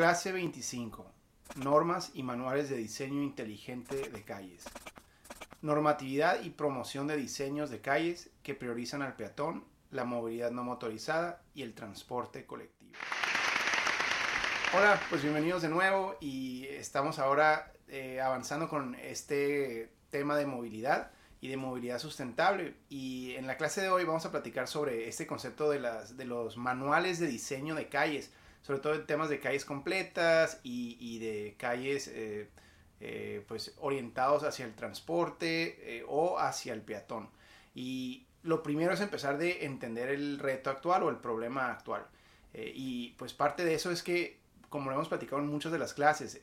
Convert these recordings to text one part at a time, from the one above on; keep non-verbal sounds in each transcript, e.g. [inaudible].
Clase 25. Normas y manuales de diseño inteligente de calles. Normatividad y promoción de diseños de calles que priorizan al peatón, la movilidad no motorizada y el transporte colectivo. Hola, pues bienvenidos de nuevo y estamos ahora eh, avanzando con este tema de movilidad y de movilidad sustentable. Y en la clase de hoy vamos a platicar sobre este concepto de, los manuales de diseño de calles sobre todo en temas de calles completas y, de calles eh, eh, pues orientados hacia el transporte eh, o hacia el peatón. Y lo primero es empezar de entender el reto actual o el problema actual. y pues parte de eso es que, como lo hemos platicado en muchas de las clases,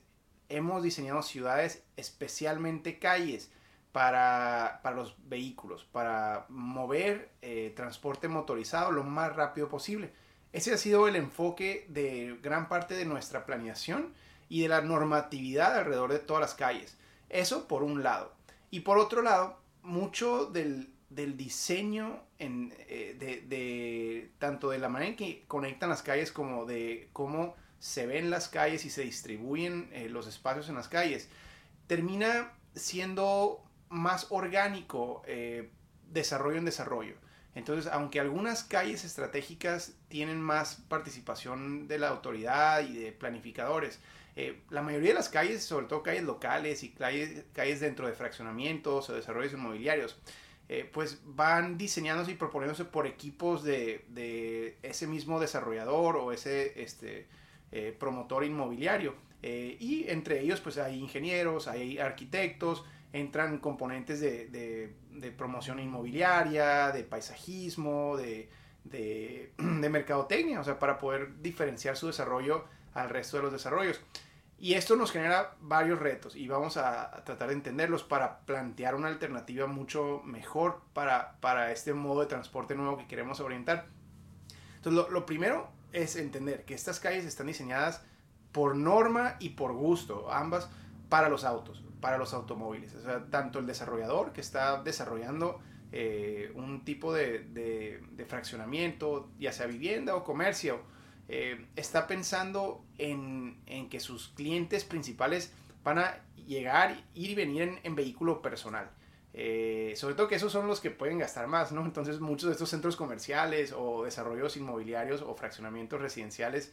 hemos diseñado ciudades, especialmente calles, para, para los vehículos, para mover transporte motorizado lo más rápido posible. Ese ha sido el enfoque de gran parte de nuestra planeación y de la normatividad alrededor de todas las calles. Eso por un lado. Y por otro lado, mucho del, diseño eh, de, tanto de la manera en que conectan las calles como de cómo se ven las calles y se distribuyen eh, los espacios en las calles, termina siendo más orgánico eh, desarrollo en desarrollo. Entonces, aunque algunas calles estratégicas tienen más participación de la autoridad y de planificadores, eh, la mayoría de las calles, sobre todo calles locales y calles, dentro de fraccionamientos o desarrollos inmobiliarios, eh, pues van diseñándose y proponiéndose por equipos de, ese mismo desarrollador o ese este, eh, promotor inmobiliario. y entre ellos pues hay ingenieros, hay arquitectos, entran componentes de, promoción inmobiliaria, de paisajismo, [clears throat] de, mercadotecnia, o sea, para poder diferenciar su desarrollo al resto de los desarrollos. Y esto nos genera varios retos y vamos a, tratar de entenderlos para plantear una alternativa mucho mejor para, para este modo de transporte nuevo que queremos orientar. Entonces, lo primero es entender que estas calles están diseñadas por norma y por gusto, ambas para los autos para los automóviles. O sea, tanto el desarrollador que está desarrollando eh, un tipo de, fraccionamiento, ya sea vivienda o comercio, eh, está pensando en, que sus clientes principales van a llegar, ir y venir en, vehículo personal. Eh, sobre todo que esos son los que pueden gastar más, ¿no? Entonces muchos de estos centros comerciales o desarrollos inmobiliarios o fraccionamientos residenciales,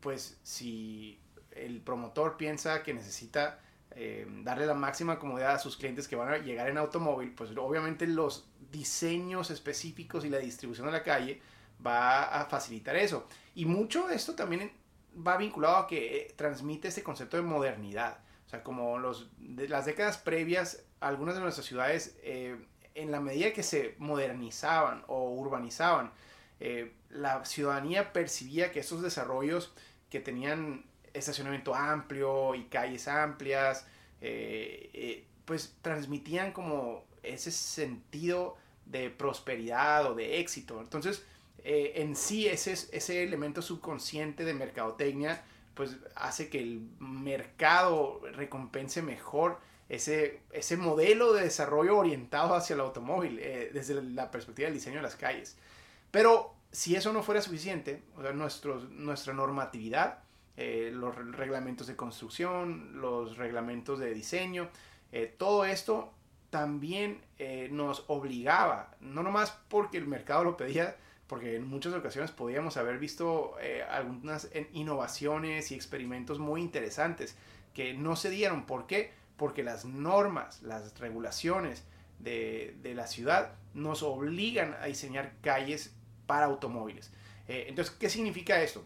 pues si el promotor piensa que necesita eh, darle la máxima comodidad a sus clientes que van a llegar en automóvil, pues obviamente los diseños específicos y la distribución de la calle va a facilitar eso. Y mucho de esto también va vinculado a que eh, transmite este concepto de modernidad. O sea, como las décadas previas, algunas de nuestras ciudades, eh, en la medida que se modernizaban o urbanizaban, la ciudadanía percibía que esos desarrollos que tenían estacionamiento amplio y calles amplias, eh, eh, pues transmitían como ese sentido de prosperidad o de éxito. Entonces, eh, en sí ese, ese elemento subconsciente de mercadotecnia, pues hace que el mercado recompense mejor ese, ese modelo de desarrollo orientado hacia el automóvil desde la perspectiva del diseño de las calles. Pero si eso no fuera suficiente, o sea, nuestra normatividad eh, los reglamentos de construcción, los reglamentos de diseño, eh, todo esto también eh, nos obligaba, no nomás porque el mercado lo pedía, porque en muchas ocasiones podíamos haber visto algunas innovaciones y experimentos muy interesantes que no se dieron. ¿Por qué? Porque las normas, las regulaciones de, de la ciudad nos obligan a diseñar calles para automóviles. entonces, ¿qué significa esto?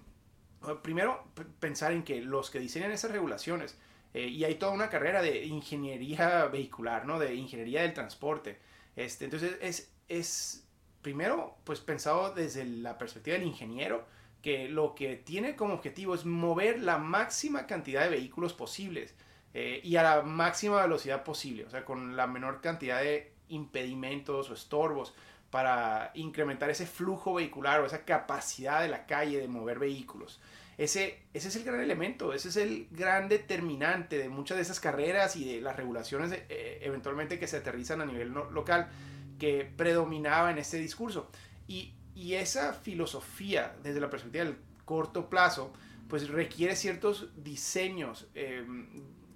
Primero pensar en que los que diseñan esas regulaciones, eh, y hay toda una carrera de ingeniería [laughs] vehicular, ¿no? De ingeniería del transporte. Este, entonces es, es primero pues pensado desde la perspectiva del ingeniero, que lo que tiene como objetivo es mover la máxima cantidad de vehículos posibles eh, y a la máxima velocidad posible, o sea, con la menor cantidad de impedimentos o estorbos para incrementar ese flujo vehicular o esa capacidad de la calle de mover vehículos. Ese, ese es el gran elemento, ese es el gran determinante de muchas de esas carreras y de las regulaciones eh, eventualmente que se aterrizan a nivel local que predominaba en este discurso. Y, esa filosofía desde la perspectiva del corto plazo, pues requiere ciertos diseños em,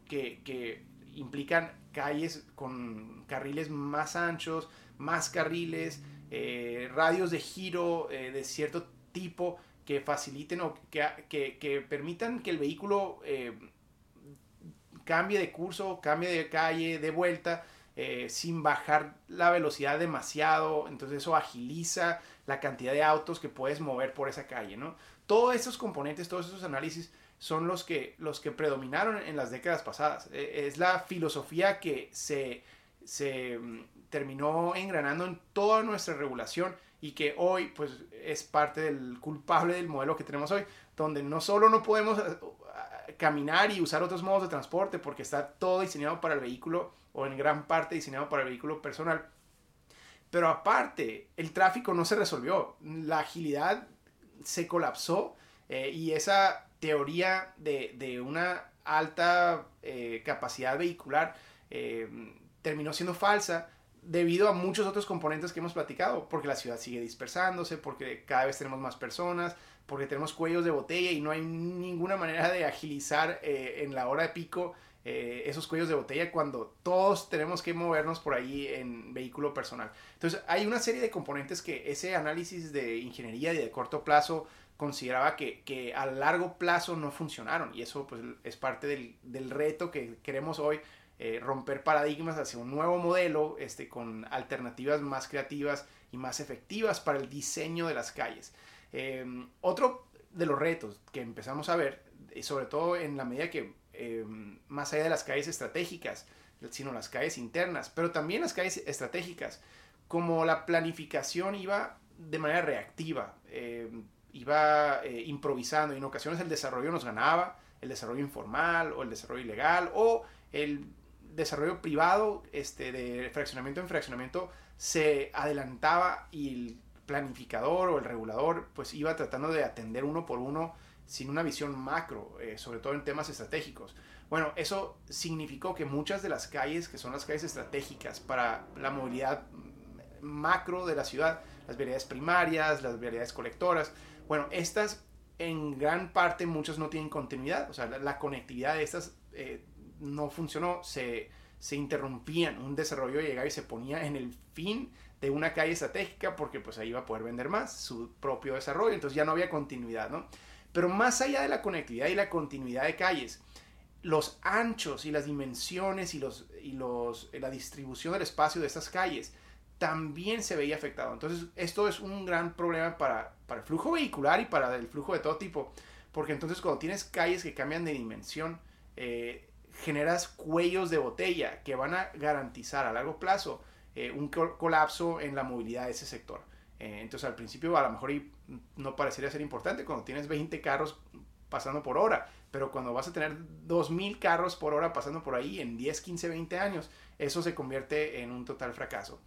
que, que implican calles con carriles más anchos, más carriles, eh, radios de giro eh, de cierto tipo que faciliten o que, permitan que el vehículo eh, cambie de curso, cambie de calle, de vuelta, sin bajar la velocidad demasiado. Entonces eso agiliza la cantidad de autos que puedes mover por esa calle, ¿no? Todos esos componentes, todos esos análisis son los que, los que predominaron en las décadas pasadas. es la filosofía que se, se mm, terminó engranando en toda nuestra regulación y que hoy pues es parte del culpable del modelo que tenemos hoy, donde no solo no podemos eh, caminar y usar otros modos de transporte porque está todo diseñado para el vehículo o en gran parte diseñado para el vehículo personal, pero aparte el tráfico no se resolvió, la agilidad se colapsó eh, y esa teoría de, una alta eh, capacidad vehicular terminó siendo falsa debido a muchos otros componentes que hemos platicado, porque la ciudad sigue dispersándose, porque cada vez tenemos más personas, porque tenemos cuellos de botella y no hay ninguna manera de agilizar eh, en la hora de pico eh, esos cuellos de botella cuando todos tenemos que movernos por ahí en vehículo personal. Entonces hay una serie de componentes que ese análisis de ingeniería y de corto plazo consideraba que, que a largo plazo no funcionaron y eso pues es parte del, del reto que queremos hoy eh, romper paradigmas hacia un nuevo modelo este, con alternativas más creativas y más efectivas para el diseño de las calles. Em, otro de los retos que empezamos a ver, y sobre todo en la medida que em, más allá de las calles estratégicas, sino las calles internas, pero también las calles estratégicas, como la planificación iba de manera reactiva, em, iba eh, improvisando y en ocasiones el desarrollo nos ganaba, el desarrollo informal o el desarrollo ilegal o el desarrollo privado este, de fraccionamiento en fraccionamiento se adelantaba y el planificador o el regulador pues iba tratando de atender uno por uno sin una visión macro, eh, sobre todo en temas estratégicos. Bueno, eso significó que muchas de las calles, que son las calles estratégicas para la movilidad macro de la ciudad, las vialidades primarias, las vialidades colectoras, bueno, estas en gran parte muchas no tienen continuidad, o sea, la, conectividad de estas eh, no funcionó, se, se interrumpían, un desarrollo llegaba y se ponía en el fin de una calle estratégica porque pues ahí iba a poder vender más su propio desarrollo, entonces ya no había continuidad, ¿no? Pero más allá de la conectividad y la continuidad de calles, los anchos y las dimensiones y, los, y los, la distribución del espacio de estas calles también se veía afectado. Entonces esto es un gran problema para, para el flujo vehicular y para el flujo de todo tipo, porque entonces cuando tienes calles que cambian de dimensión, eh, generas cuellos de botella que van a garantizar a largo plazo eh, un colapso en la movilidad de ese sector. Eh, entonces al principio a lo mejor no parecería ser importante cuando tienes 20 carros pasando por hora, pero cuando vas a tener 2.000 carros por hora pasando por ahí en 10, 15, 20 años, eso se convierte en un total fracaso.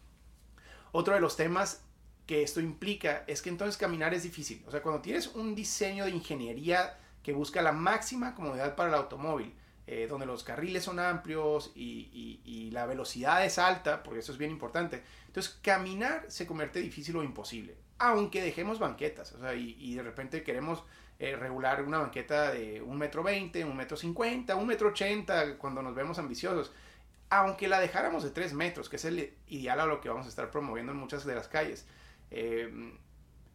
Otro de los temas que esto implica es que entonces caminar es difícil. O sea, cuando tienes un diseño de ingeniería que busca la máxima comodidad para el automóvil, eh, donde los carriles son amplios y, la velocidad es alta, porque eso es bien importante. Entonces, caminar se convierte difícil o imposible, aunque dejemos banquetas, o sea, y, de repente queremos eh, regular una banqueta de un metro veinte, un metro cincuenta, un metro ochenta, cuando nos vemos ambiciosos. Aunque la dejáramos de 3 metros, que es el ideal a lo que vamos a estar promoviendo en muchas de las calles, eh,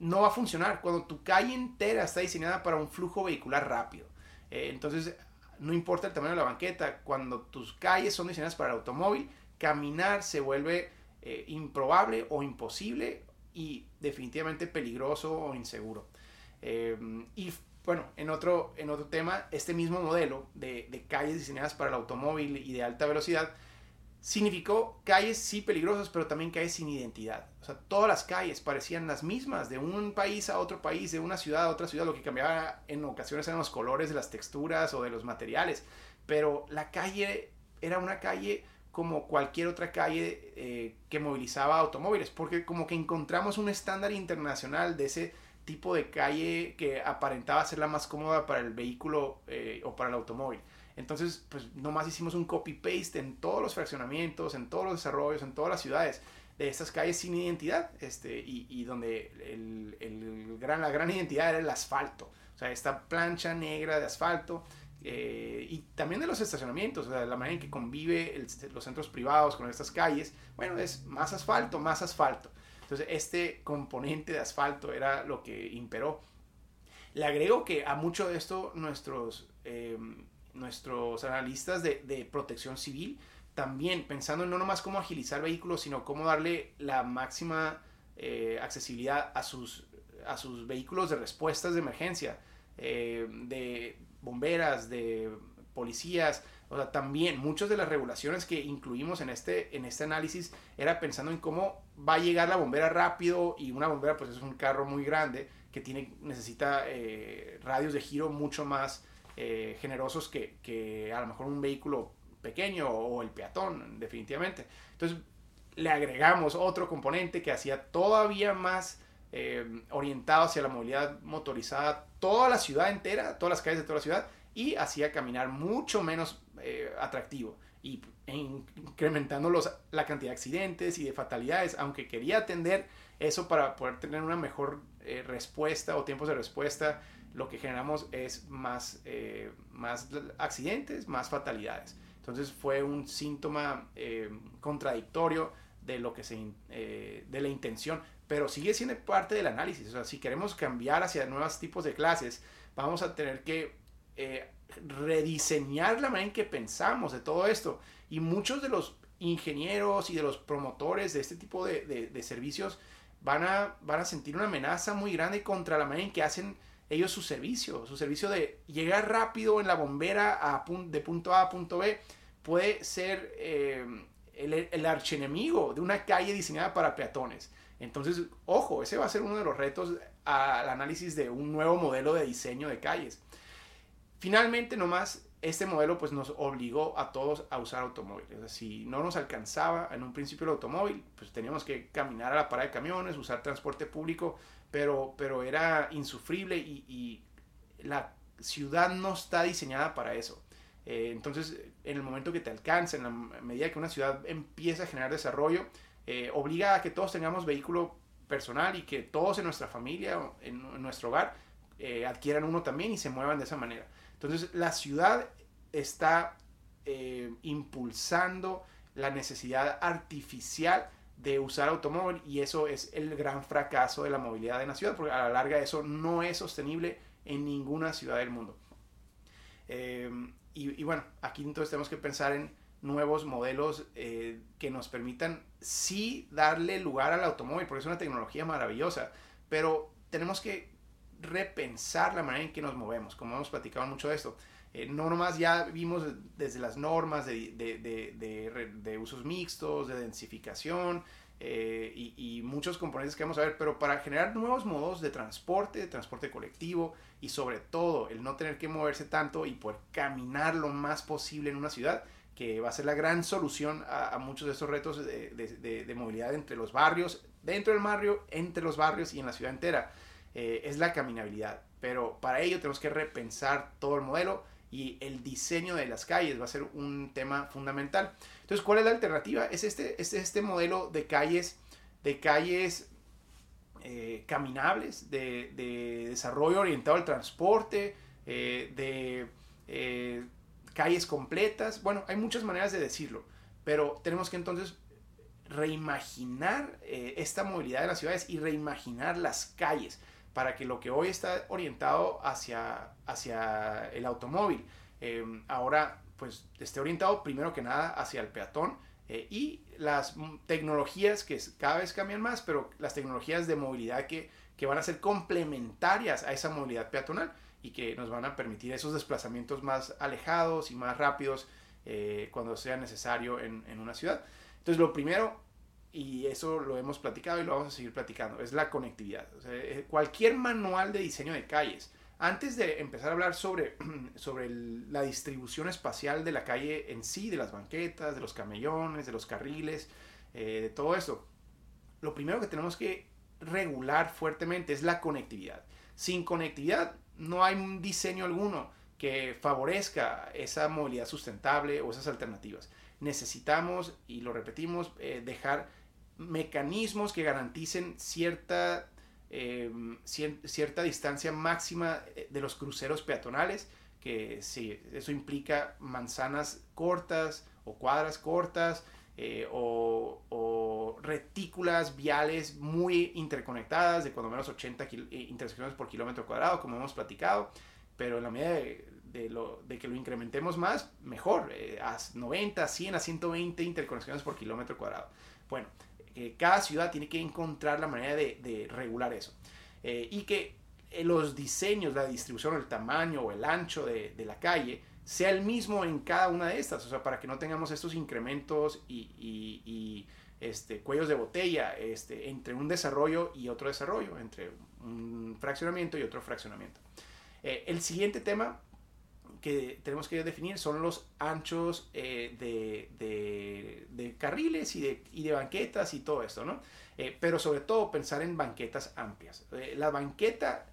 no va a funcionar cuando tu calle entera está diseñada para un flujo vehicular rápido. entonces, no importa el tamaño de la banqueta, cuando tus calles son diseñadas para el automóvil, caminar se vuelve eh, improbable o imposible y definitivamente peligroso o inseguro. Eh, y bueno, en otro, en otro tema, este mismo modelo de, de calles diseñadas para el automóvil y de alta velocidad significó calles sí peligrosas, pero también calles sin identidad. O sea, todas las calles parecían las mismas, de un país a otro país, de una ciudad a otra ciudad. Lo que cambiaba en ocasiones eran los colores las texturas o de los materiales. Pero la calle era una calle como cualquier otra calle eh, que movilizaba automóviles, porque como que encontramos un estándar internacional de ese tipo de calle que aparentaba ser la más cómoda para el vehículo eh, o para el automóvil. Entonces, pues nomás hicimos un copy-paste en todos los fraccionamientos, en todos los desarrollos, en todas las ciudades de estas calles sin identidad, este, y, donde el, gran, la gran identidad era el asfalto. O sea, esta plancha negra de asfalto eh, y también de los estacionamientos, o sea, la manera en que convive los centros privados con estas calles, bueno, es más asfalto, más asfalto. Entonces, este componente de asfalto era lo que imperó. Le agrego que a mucho de esto nuestros, eh, nuestros analistas de, protección civil, también pensando en no nomás cómo agilizar vehículos, sino cómo darle la máxima eh, accesibilidad a sus, a sus vehículos de respuestas de emergencia, de bomberas, de policías, o sea, también muchas de las regulaciones que incluimos en este, en este análisis era pensando en cómo va a llegar la bombera rápido y una bombera pues es un carro muy grande que tiene, necesita eh, radios de giro mucho más eh, generosos que, que, a lo mejor un vehículo pequeño o el peatón, definitivamente. Entonces le agregamos otro componente que hacía todavía más eh, orientado hacia la movilidad motorizada toda la ciudad entera, todas las calles de toda la ciudad, y hacía caminar mucho menos eh, atractivo y incrementando los, la cantidad de accidentes y de fatalidades, aunque quería atender eso para poder tener una mejor respuesta o tiempos de respuesta, lo que generamos es más, más accidentes, más fatalidades. Entonces fue un síntoma contradictorio de lo que se, de la intención pero sigue siendo parte del análisis. O sea, si queremos cambiar hacia nuevos tipos de clases, vamos a tener que eh, rediseñar la manera en que pensamos de todo esto. Y muchos de los ingenieros y de los promotores de este tipo de, de, servicios van a, van a sentir una amenaza muy grande contra la manera en que hacen ellos su servicio. Su servicio de llegar rápido en la bombera a, de punto A a punto B puede ser eh, el, el archenemigo de una calle diseñada para peatones. Entonces, ojo, ese va a ser uno de los retos al análisis de un nuevo modelo de diseño de calles. Finalmente, nomás, este modelo pues nos obligó a todos a usar automóviles. si no nos alcanzaba en un principio el automóvil, pues teníamos que caminar a la parada de camiones, usar transporte público, pero, pero era insufrible y, la ciudad no está diseñada para eso. Eh, entonces, en el momento que te alcanza, en la medida que una ciudad empieza a generar desarrollo, eh, obliga a que todos tengamos vehículo personal y que todos en nuestra familia, en, nuestro hogar, eh, adquieran uno también y se muevan de esa manera. Entonces la ciudad está eh, impulsando la necesidad artificial de usar automóvil y eso es el gran fracaso de la movilidad en la ciudad porque a la larga eso no es sostenible en ninguna ciudad del mundo. y, bueno, aquí entonces tenemos que pensar en nuevos modelos eh, que nos permitan sí darle lugar al automóvil, porque es una tecnología maravillosa, pero tenemos que repensar la manera en que nos movemos, como hemos platicado mucho de esto. Eh, normas ya vimos desde las normas de, de, usos mixtos, de densificación eh, y, y, muchos componentes que vamos a ver, pero para generar nuevos modos de transporte, de transporte colectivo y sobre todo el no tener que moverse tanto y poder caminar lo más posible en una ciudad, que va a ser la gran solución a, muchos de estos retos de, movilidad entre los barrios, dentro del barrio, entre los barrios y en la ciudad entera, eh, es la caminabilidad. Pero para ello tenemos que repensar todo el modelo y el diseño de las calles va a ser un tema fundamental. Entonces, ¿cuál es la alternativa? Es este, es este modelo de calles, de calles eh, caminables, de, desarrollo orientado al transporte, eh, de calles completas. Bueno, hay muchas maneras de decirlo, pero tenemos que entonces reimaginar eh, esta movilidad de las ciudades y reimaginar las calles para que lo que hoy está orientado hacia, hacia el automóvil, em, ahora pues esté orientado primero que nada hacia el peatón eh, y las tecnologías que cada vez cambian más, pero las tecnologías de movilidad que, que van a ser complementarias a esa movilidad peatonal y que nos van a permitir esos desplazamientos más alejados y más rápidos eh, cuando sea necesario en, en, una ciudad. Entonces lo primero, y eso lo hemos platicado y lo vamos a seguir platicando, es la conectividad. Eh, cualquier manual de diseño de calles, antes de empezar a hablar sobre, [clears throat] sobre la distribución espacial de la calle en sí, de las banquetas, de los camellones, de los carriles, eh, de todo esto, lo primero que tenemos que regular fuertemente es la conectividad. Sin conectividad no hay un diseño alguno que favorezca esa movilidad sustentable o esas alternativas. Necesitamos, y lo repetimos, eh, dejar mecanismos que garanticen cierta em, cierta distancia máxima eh, de los cruceros peatonales, que sí, eso implica manzanas cortas o cuadras cortas eh, o, retículas viales muy interconectadas de cuando menos 80 eh, intersecciones por kilómetro cuadrado, como hemos platicado, pero en la medida de, lo, de que lo incrementemos más, mejor, a 90, 100, a 120 interconexiones por kilómetro cuadrado. Bueno, cada ciudad tiene que encontrar la manera de, regular eso. y que los diseños, la distribución, el tamaño o el ancho de, de la calle sea el mismo en cada una de estas, o sea, para que no tengamos estos incrementos y, este, cuellos de botella este, entre un desarrollo y otro desarrollo, entre un fraccionamiento y otro fraccionamiento. Eh, el siguiente tema que tenemos que definir son los anchos eh, de, carriles y de, de, banquetas y todo esto, ¿no? Eh, pero sobre todo pensar en banquetas amplias. la banqueta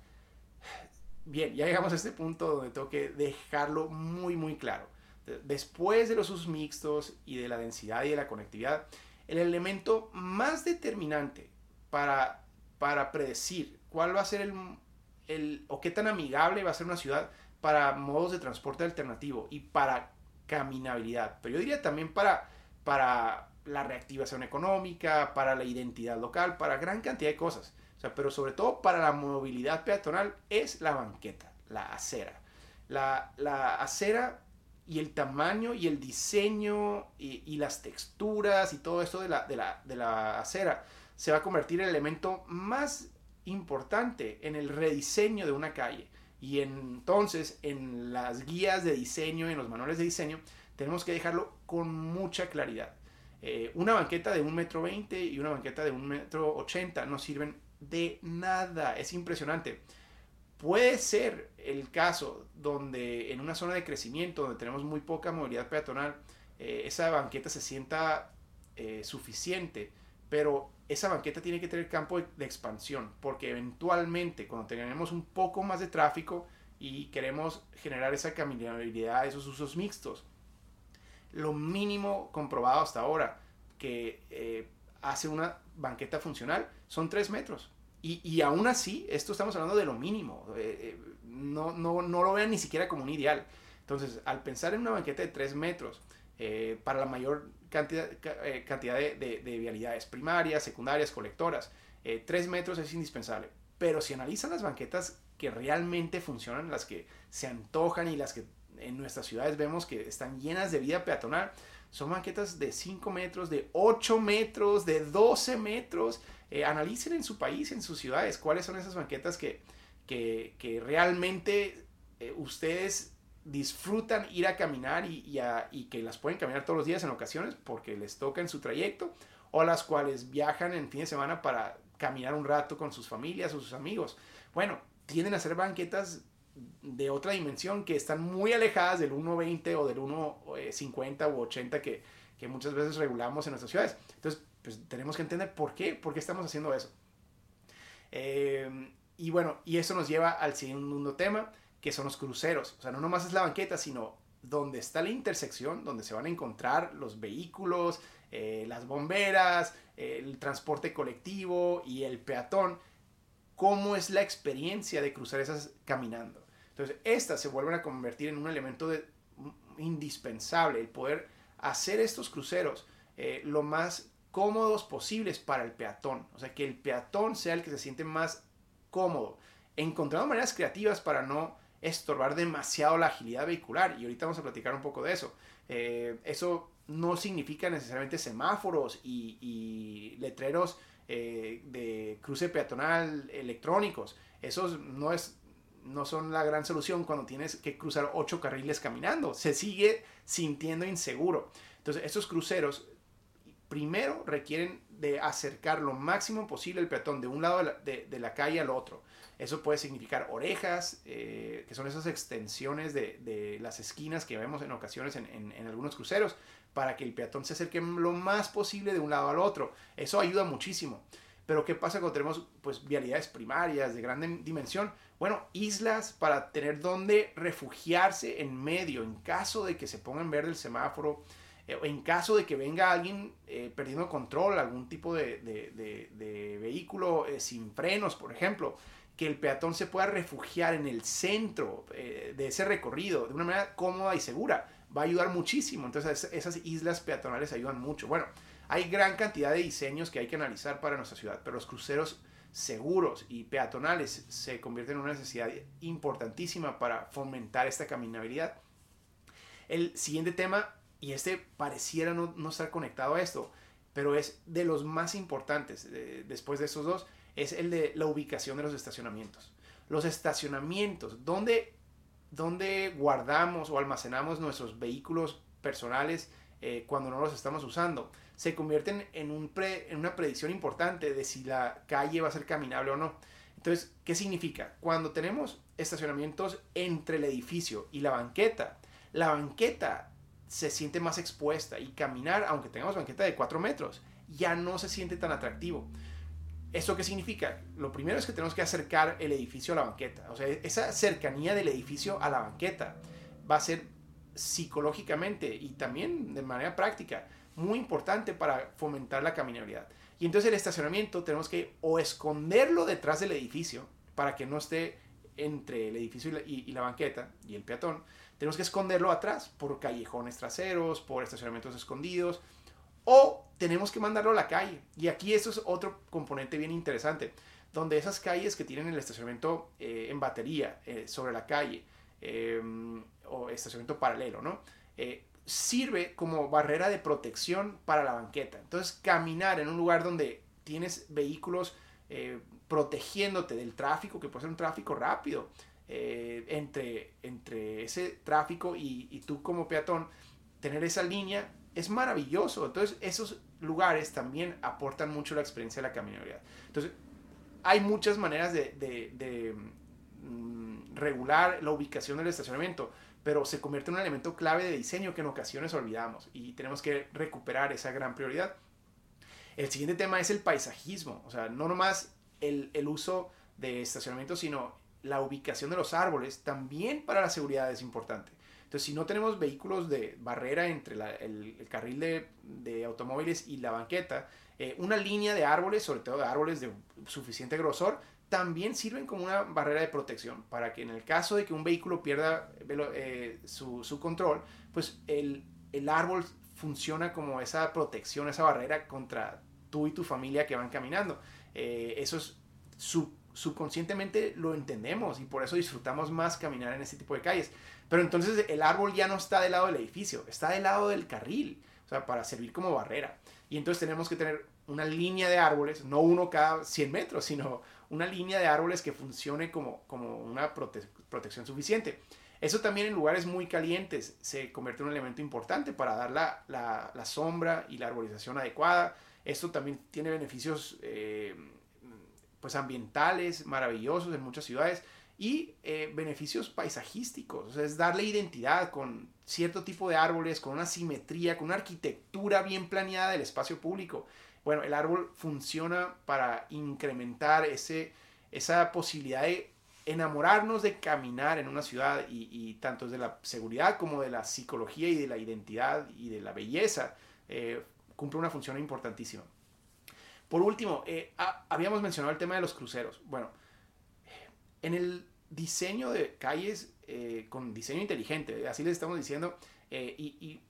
bien, ya llegamos a este punto donde tengo que dejarlo muy, muy claro. Después de los usos mixtos y de la densidad y de la conectividad, el elemento más determinante para, para predecir cuál va a ser el, el, o qué tan amigable va a ser una ciudad para modos de transporte alternativo y para caminabilidad, pero yo diría también para, para la reactivación económica, para la identidad local, para gran cantidad de cosas pero sobre todo para la movilidad peatonal es la banqueta, la acera. La, acera y el tamaño y el diseño y, las texturas y todo esto de la, de, la, acera se va a convertir en el elemento más importante en el rediseño de una calle. Y entonces en las guías de diseño, en los manuales de diseño, tenemos que dejarlo con mucha claridad. Eh, una banqueta de un metro veinte y una banqueta de un metro ochenta no sirven de nada. Es impresionante. Puede ser el caso donde en una zona de crecimiento, donde tenemos muy poca movilidad peatonal, eh, esa banqueta se sienta eh, suficiente, pero esa banqueta tiene que tener campo de, expansión, porque eventualmente cuando tengamos un poco más de tráfico y queremos generar esa caminabilidad, esos usos mixtos, lo mínimo comprobado hasta ahora que eh, hace una banqueta funcional son 3 metros. Y, y, aún así, esto estamos hablando de lo mínimo. Eh, eh, no, no, no, lo vean ni siquiera como un ideal. Entonces, al pensar en una banqueta de 3 metros, eh, para la mayor cantidad, cantidad de, de, vialidades primarias, secundarias, colectoras, 3 metros es indispensable. Pero si analizan las banquetas que realmente funcionan, las que se antojan y las que en nuestras ciudades vemos que están llenas de vida peatonal, son banquetas de 5 metros, de 8 metros, de 12 metros. Eh, analicen en su país, en sus ciudades, cuáles son esas banquetas que, que, realmente eh, ustedes disfrutan ir a caminar y, que las pueden caminar todos los días en ocasiones porque les toca en su trayecto, o las cuales viajan en fin de semana para caminar un rato con sus familias o sus amigos. Bueno, tienden a ser banquetas de otra dimensión que están muy alejadas del 1.20 o del 1.50 u 80 que, que muchas veces regulamos en nuestras ciudades. Entonces, pues tenemos que entender por qué, por qué estamos haciendo eso. Eh, y bueno, y eso nos lleva al segundo tema, que son los cruceros. O sea, no nomás es la banqueta, sino donde está la intersección, donde se van a encontrar los vehículos, eh, las bomberas, el transporte colectivo y el peatón. ¿Cómo es la experiencia de cruzar esas caminando? Entonces, estas se vuelven a convertir en un elemento de, indispensable, el poder hacer estos cruceros eh, lo más cómodos posibles para el peatón. O sea, que el peatón sea el que se siente más cómodo. Encontrando maneras creativas para no estorbar demasiado la agilidad vehicular. Y ahorita vamos a platicar un poco de eso. Eh, eso no significa necesariamente semáforos y, letreros eh, de cruce peatonal electrónicos. Esos no es no son la gran solución cuando tienes que cruzar ocho carriles caminando. Se sigue sintiendo inseguro. Entonces, estos cruceros primero requieren de acercar lo máximo posible el peatón de un lado de la, calle al otro. Eso puede significar orejas, eh, que son esas extensiones de, las esquinas que vemos en ocasiones en, en, algunos cruceros, para que el peatón se acerque lo más posible de un lado al otro. Eso ayuda muchísimo. Pero ¿qué pasa cuando tenemos pues, vialidades primarias de gran dimensión? Bueno, islas para tener donde refugiarse en medio en caso de que se ponga en verde el semáforo. Eh, en caso de que venga alguien eh, perdiendo control, algún tipo de, de, de, vehículo eh, sin frenos, por ejemplo, que el peatón se pueda refugiar en el centro de ese recorrido de una manera cómoda y segura, va a ayudar muchísimo. Entonces esas islas peatonales ayudan mucho. Bueno, hay gran cantidad de diseños que hay que analizar para nuestra ciudad, pero los cruceros seguros y peatonales se convierten en una necesidad importantísima para fomentar esta caminabilidad. El siguiente tema y este pareciera no, no, estar conectado a esto, pero es de los más importantes después de esos dos, es el de la ubicación de los estacionamientos. Los estacionamientos, donde, donde guardamos o almacenamos nuestros vehículos personales eh, cuando no los estamos usando, se convierten en, un en una predicción importante de si la calle va a ser caminable o no. Entonces, ¿qué significa? Cuando tenemos estacionamientos entre el edificio y la banqueta, la banqueta se siente más expuesta y caminar, aunque tengamos banqueta de 4 metros, ya no se siente tan atractivo. ¿Eso qué significa? Lo primero es que tenemos que acercar el edificio a la banqueta. O sea, esa cercanía del edificio a la banqueta va a ser psicológicamente y también de manera práctica muy importante para fomentar la caminabilidad. Y entonces el estacionamiento tenemos que o esconderlo detrás del edificio para que no esté entre el edificio y la, banqueta y el peatón, tenemos que esconderlo atrás por callejones traseros, por estacionamientos escondidos, o tenemos que mandarlo a la calle. Y aquí eso es otro componente bien interesante, donde esas calles que tienen el estacionamiento eh, en batería eh, sobre la calle, em, o estacionamiento paralelo, ¿no? Eh, sirve como barrera de protección para la banqueta. Entonces, caminar en un lugar donde tienes vehículos protegiéndote del tráfico, que puede ser un tráfico rápido, entre, entre ese tráfico y, tú como peatón, tener esa línea es maravilloso. Entonces, esos lugares también aportan mucho la experiencia de la caminabilidad. Entonces, hay muchas maneras de, mm, regular la ubicación del estacionamiento, pero se convierte en un elemento clave de diseño que en ocasiones olvidamos y tenemos que recuperar esa gran prioridad. El siguiente tema es el paisajismo, o sea, no nomás el, uso de estacionamiento, sino la ubicación de los árboles también para la seguridad es importante. Entonces, si no tenemos vehículos de barrera entre el, carril de, automóviles y la banqueta, eh, una línea de árboles, sobre todo de árboles de suficiente grosor, también sirven como una barrera de protección para que en el caso de que un vehículo pierda eh, su, control, pues el, árbol funciona como esa protección, esa barrera contra tú y tu familia que van caminando. Eh, eso es subconscientemente lo entendemos y por eso disfrutamos más caminar en este tipo de calles. Pero entonces el árbol ya no está del lado del edificio, está del lado del carril, o sea, para servir como barrera. Y entonces tenemos que tener una línea de árboles, no uno cada 100 metros, sino una línea de árboles que funcione como, como una protección suficiente. Eso también en lugares muy calientes se convierte en un elemento importante para dar la, la, sombra y la arbolización adecuada. Esto también tiene beneficios eh, pues ambientales maravillosos en muchas ciudades y eh, beneficios paisajísticos. es darle identidad con cierto tipo de árboles, con una simetría, con una arquitectura bien planeada del espacio público. Bueno, el árbol funciona para incrementar ese, esa posibilidad de enamorarnos de caminar en una ciudad y, tanto de la seguridad como de la psicología y de la identidad y de la belleza. Eh, cumple una función importantísima. Por último, eh, habíamos mencionado el tema de los cruceros. Bueno, en el diseño de calles eh, con diseño inteligente, así les estamos diciendo, eh, y,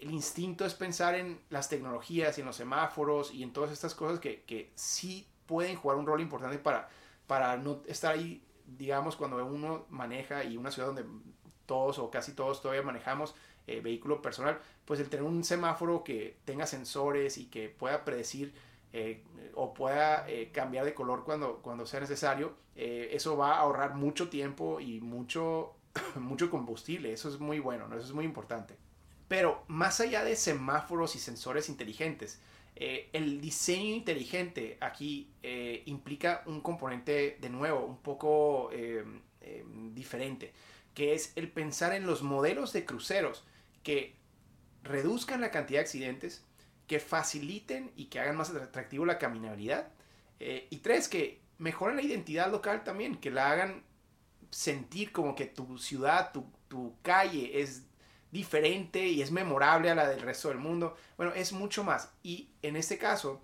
el instinto es pensar en las tecnologías y en los semáforos y en todas estas cosas que, que sí pueden jugar un rol importante para, para no estar ahí, digamos, cuando uno maneja y una ciudad donde todos o casi todos todavía manejamos eh, vehículo personal, pues el tener un semáforo que tenga sensores y que pueda predecir eh, o pueda eh, cambiar de color cuando, cuando sea necesario, eso va a ahorrar mucho tiempo y mucho, [laughs] mucho combustible. Eso es muy bueno, ¿no? eso es muy importante. Pero más allá de semáforos y sensores inteligentes, el diseño inteligente aquí implica un componente de nuevo, un poco diferente, que es el pensar en los modelos de cruceros que reduzcan la cantidad de accidentes, que faciliten y que hagan más atractivo la caminabilidad. Eh, y tres, que mejoren la identidad local también, que la hagan sentir como que tu ciudad, tu, calle es diferente y es memorable a la del resto del mundo. Bueno, es mucho más. Y en este caso,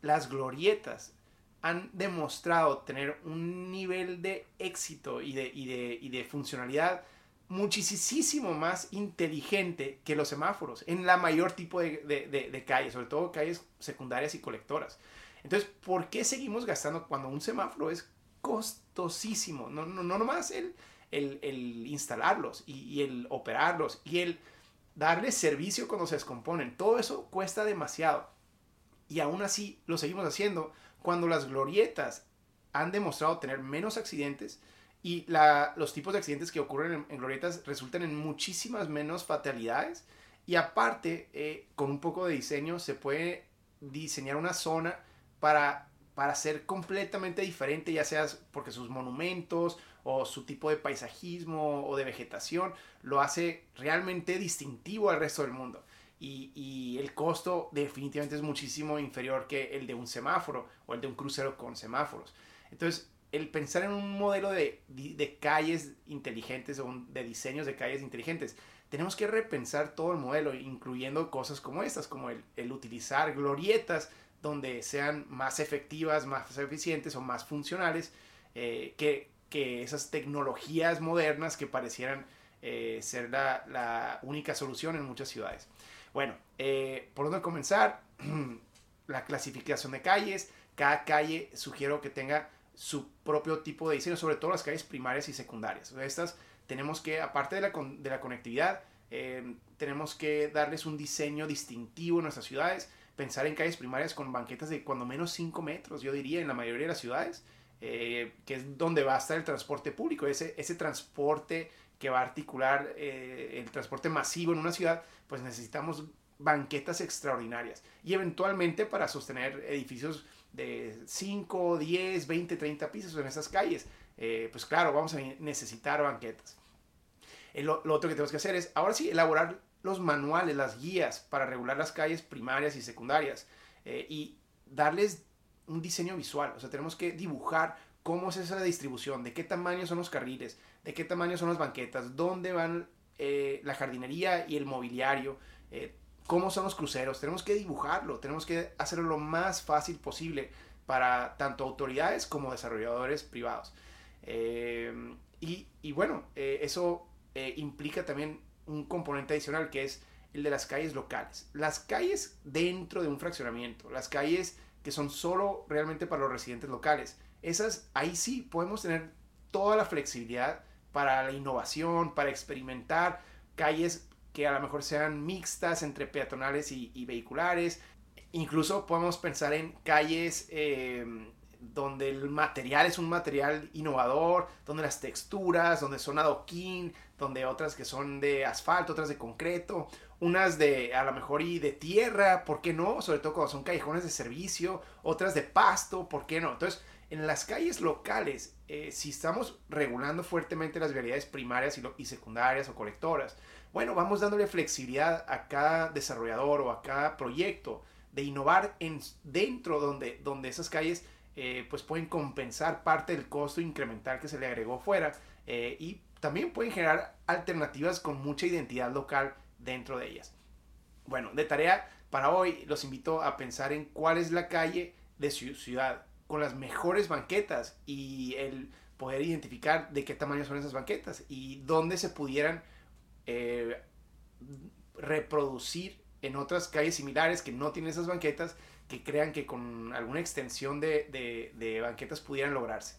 las glorietas han demostrado tener un nivel de éxito y de, y de, funcionalidad muchísimo más inteligente que los semáforos en la mayor tipo de, calles, sobre todo calles secundarias y colectoras. Entonces, ¿por qué seguimos gastando cuando un semáforo es costosísimo? No, no, no nomás el, el, instalarlos y, y, el operarlos y el darles servicio cuando se descomponen. Todo eso cuesta demasiado. Y aún así lo seguimos haciendo cuando las glorietas han demostrado tener menos accidentes y los tipos de accidentes que ocurren en, glorietas resultan en muchísimas menos fatalidades. Y aparte, eh, con un poco de diseño se puede diseñar una zona para, para ser completamente diferente, ya sea porque sus monumentos o su tipo de paisajismo o de vegetación lo hace realmente distintivo al resto del mundo y, el costo definitivamente es muchísimo inferior que el de un semáforo o el de un crucero con semáforos. Entonces, el pensar en un modelo de, calles inteligentes o de diseños de calles inteligentes, tenemos que repensar todo el modelo, incluyendo cosas como estas, como el, utilizar glorietas donde sean más efectivas, más eficientes o más funcionales eh, que, esas tecnologías modernas que parecieran eh, ser la, la única solución en muchas ciudades. Bueno, eh, ¿por dónde comenzar? [clears throat] la clasificación de calles. Cada calle sugiero que tenga su propio tipo de diseño, sobre todo las calles primarias y secundarias. Estas tenemos que, aparte de la, de la conectividad, eh, tenemos que darles un diseño distintivo en nuestras ciudades. Pensar en calles primarias con banquetas de cuando menos 5 metros, yo diría, en la mayoría de las ciudades, eh, que es donde va a estar el transporte público, ese, ese transporte que va a articular el transporte masivo en una ciudad, pues necesitamos banquetas extraordinarias y eventualmente para sostener edificios de 5, 10, 20, 30 pisos en esas calles, eh, pues claro, vamos a necesitar banquetas. lo, otro que tenemos que hacer es, ahora sí, elaborar los manuales, las guías para regular las calles primarias y secundarias eh, y darles un diseño visual. O sea, tenemos que dibujar cómo es esa distribución, de qué tamaño son los carriles, de qué tamaño son las banquetas, dónde van eh, la jardinería y el mobiliario, eh, cómo son los cruceros. Tenemos que dibujarlo, tenemos que hacerlo lo más fácil posible para tanto autoridades como desarrolladores privados. Eh, y, bueno, eso implica también un componente adicional que es el de las calles locales. Las calles dentro de un fraccionamiento, las calles que son solo realmente para los residentes locales. Esas, ahí sí podemos tener toda la flexibilidad para la innovación, para experimentar calles que a lo mejor sean mixtas entre peatonales y, vehiculares. Incluso podemos pensar en calles eh, donde el material es un material innovador, donde las texturas, donde son adoquín, donde otras que son de asfalto, otras de concreto, unas de a lo mejor y de tierra, ¿por qué no? Sobre todo cuando son callejones de servicio, otras de pasto, ¿por qué no? Entonces, en las calles locales, eh, si estamos regulando fuertemente las vialidades primarias y, secundarias o colectoras, bueno, vamos dándole flexibilidad a cada desarrollador o a cada proyecto de innovar en, dentro donde, donde esas calles eh, pues pueden compensar parte del costo incremental que se le agregó fuera eh, y también pueden generar alternativas con mucha identidad local dentro de ellas. Bueno, de tarea para hoy los invito a pensar en cuál es la calle de su ciudad con las mejores banquetas y el poder identificar de qué tamaño son esas banquetas y dónde se pudieran eh, reproducir en otras calles similares que no tienen esas banquetas que crean que con alguna extensión de, de banquetas pudieran lograrse.